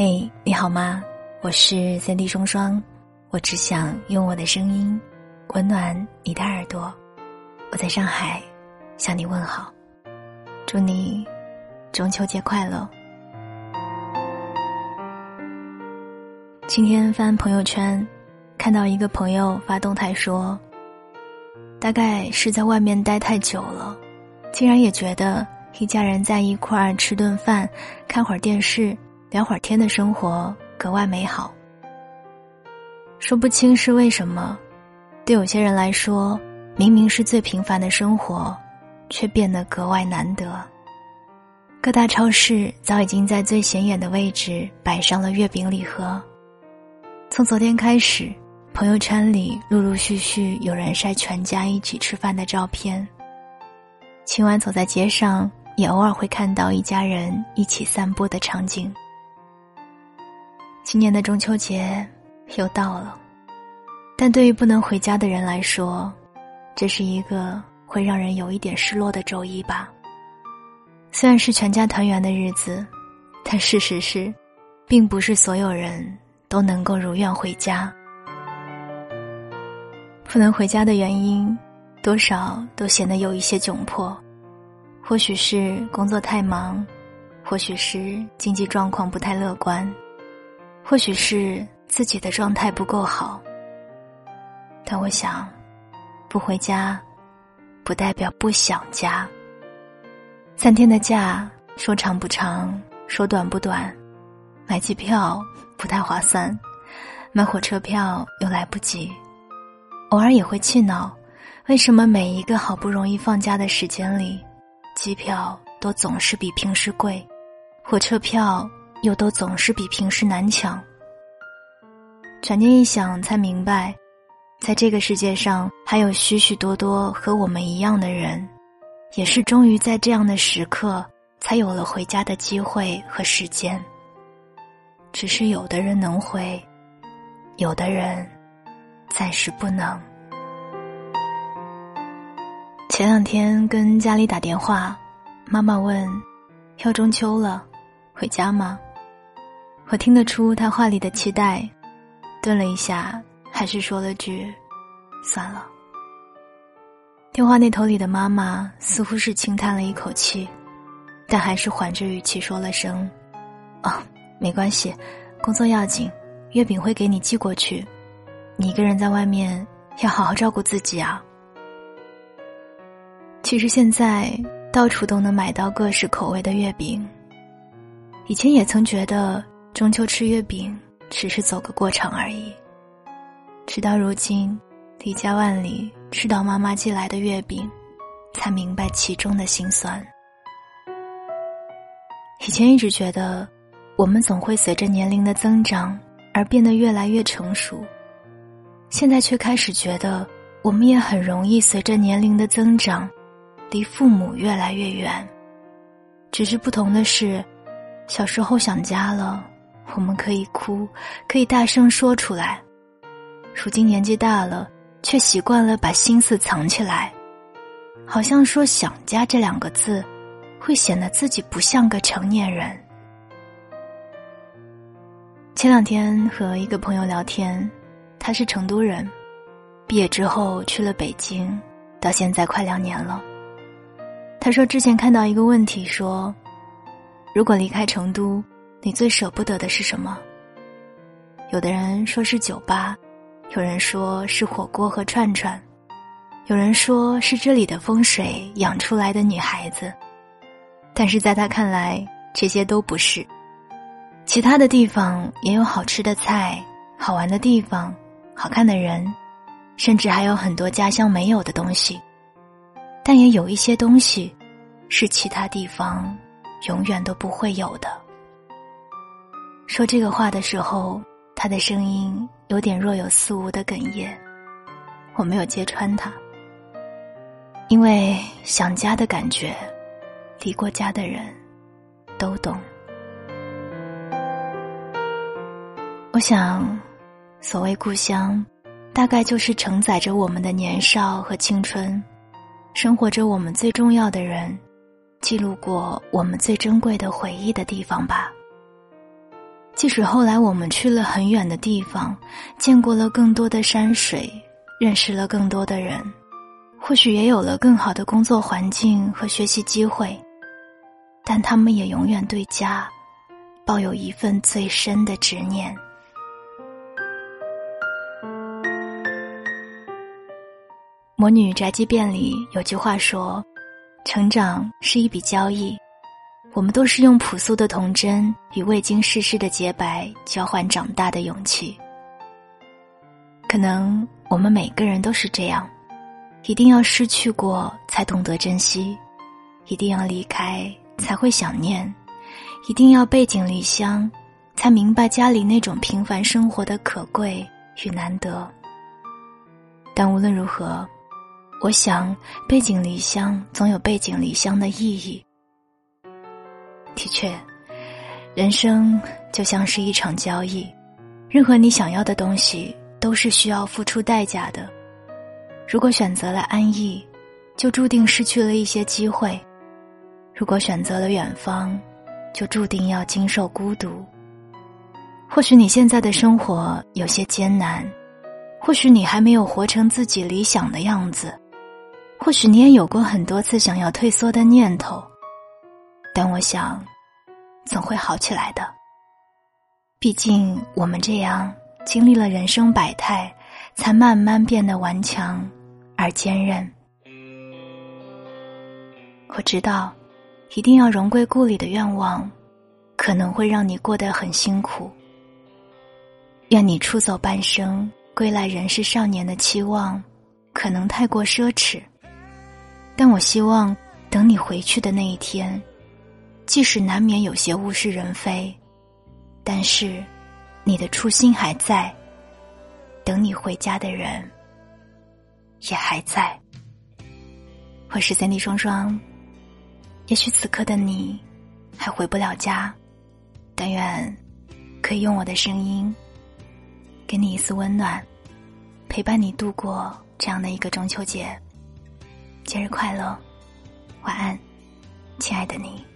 嘿，你好吗？我是三 D 双双，我只想用我的声音温暖你的耳朵。我在上海向你问好，祝你中秋节快乐。今天翻朋友圈，看到一个朋友发动态说，大概是在外面待太久了，竟然也觉得一家人在一块儿吃顿饭、看会儿电视。聊会儿天的生活格外美好。说不清是为什么，对有些人来说，明明是最平凡的生活，却变得格外难得。各大超市早已经在最显眼的位置摆上了月饼礼盒。从昨天开始，朋友圈里陆陆续续有人晒全家一起吃饭的照片。今晚走在街上，也偶尔会看到一家人一起散步的场景。今年的中秋节又到了，但对于不能回家的人来说，这是一个会让人有一点失落的周一吧。虽然是全家团圆的日子，但事实是，并不是所有人都能够如愿回家。不能回家的原因，多少都显得有一些窘迫，或许是工作太忙，或许是经济状况不太乐观。或许是自己的状态不够好，但我想，不回家，不代表不想家。三天的假，说长不长，说短不短，买机票不太划算，买火车票又来不及，偶尔也会气恼，为什么每一个好不容易放假的时间里，机票都总是比平时贵，火车票。又都总是比平时难抢。转念一想，才明白，在这个世界上还有许许多多和我们一样的人，也是终于在这样的时刻，才有了回家的机会和时间。只是有的人能回，有的人暂时不能。前两天跟家里打电话，妈妈问：“要中秋了，回家吗？”我听得出他话里的期待，顿了一下，还是说了句：“算了。”电话那头里的妈妈似乎是轻叹了一口气，但还是缓着语气说了声：“哦，没关系，工作要紧，月饼会给你寄过去。你一个人在外面要好好照顾自己啊。”其实现在到处都能买到各式口味的月饼，以前也曾觉得。中秋吃月饼只是走个过场而已。直到如今，离家万里吃到妈妈寄来的月饼，才明白其中的辛酸。以前一直觉得，我们总会随着年龄的增长而变得越来越成熟，现在却开始觉得，我们也很容易随着年龄的增长，离父母越来越远。只是不同的是，小时候想家了。我们可以哭，可以大声说出来。如今年纪大了，却习惯了把心思藏起来，好像说“想家”这两个字，会显得自己不像个成年人。前两天和一个朋友聊天，他是成都人，毕业之后去了北京，到现在快两年了。他说之前看到一个问题，说如果离开成都。你最舍不得的是什么？有的人说是酒吧，有人说是火锅和串串，有人说是这里的风水养出来的女孩子，但是在他看来，这些都不是。其他的地方也有好吃的菜、好玩的地方、好看的人，甚至还有很多家乡没有的东西，但也有一些东西，是其他地方永远都不会有的。说这个话的时候，他的声音有点若有似无的哽咽，我没有揭穿他，因为想家的感觉，离过家的人都懂。我想，所谓故乡，大概就是承载着我们的年少和青春，生活着我们最重要的人，记录过我们最珍贵的回忆的地方吧。即使后来我们去了很远的地方，见过了更多的山水，认识了更多的人，或许也有了更好的工作环境和学习机会，但他们也永远对家抱有一份最深的执念。《魔女宅急便》里有句话说：“成长是一笔交易，我们都是用朴素的童真与未经世事的洁白交换长大的勇气。可能我们每个人都是这样，一定要失去过才懂得珍惜，一定要离开才会想念，一定要背井离乡，才明白家里那种平凡生活的可贵与难得。但无论如何。”我想，背井离乡总有背井离乡的意义。的确，人生就像是一场交易，任何你想要的东西都是需要付出代价的。如果选择了安逸，就注定失去了一些机会；如果选择了远方，就注定要经受孤独。或许你现在的生活有些艰难，或许你还没有活成自己理想的样子。或许你也有过很多次想要退缩的念头，但我想，总会好起来的。毕竟我们这样经历了人生百态，才慢慢变得顽强而坚韧。我知道，一定要荣归故里的愿望，可能会让你过得很辛苦。愿你出走半生，归来仍是少年的期望，可能太过奢侈。但我希望，等你回去的那一天，即使难免有些物是人非，但是，你的初心还在。等你回家的人，也还在。我是三弟双双，也许此刻的你，还回不了家，但愿，可以用我的声音，给你一丝温暖，陪伴你度过这样的一个中秋节。节日快乐，晚安，亲爱的你。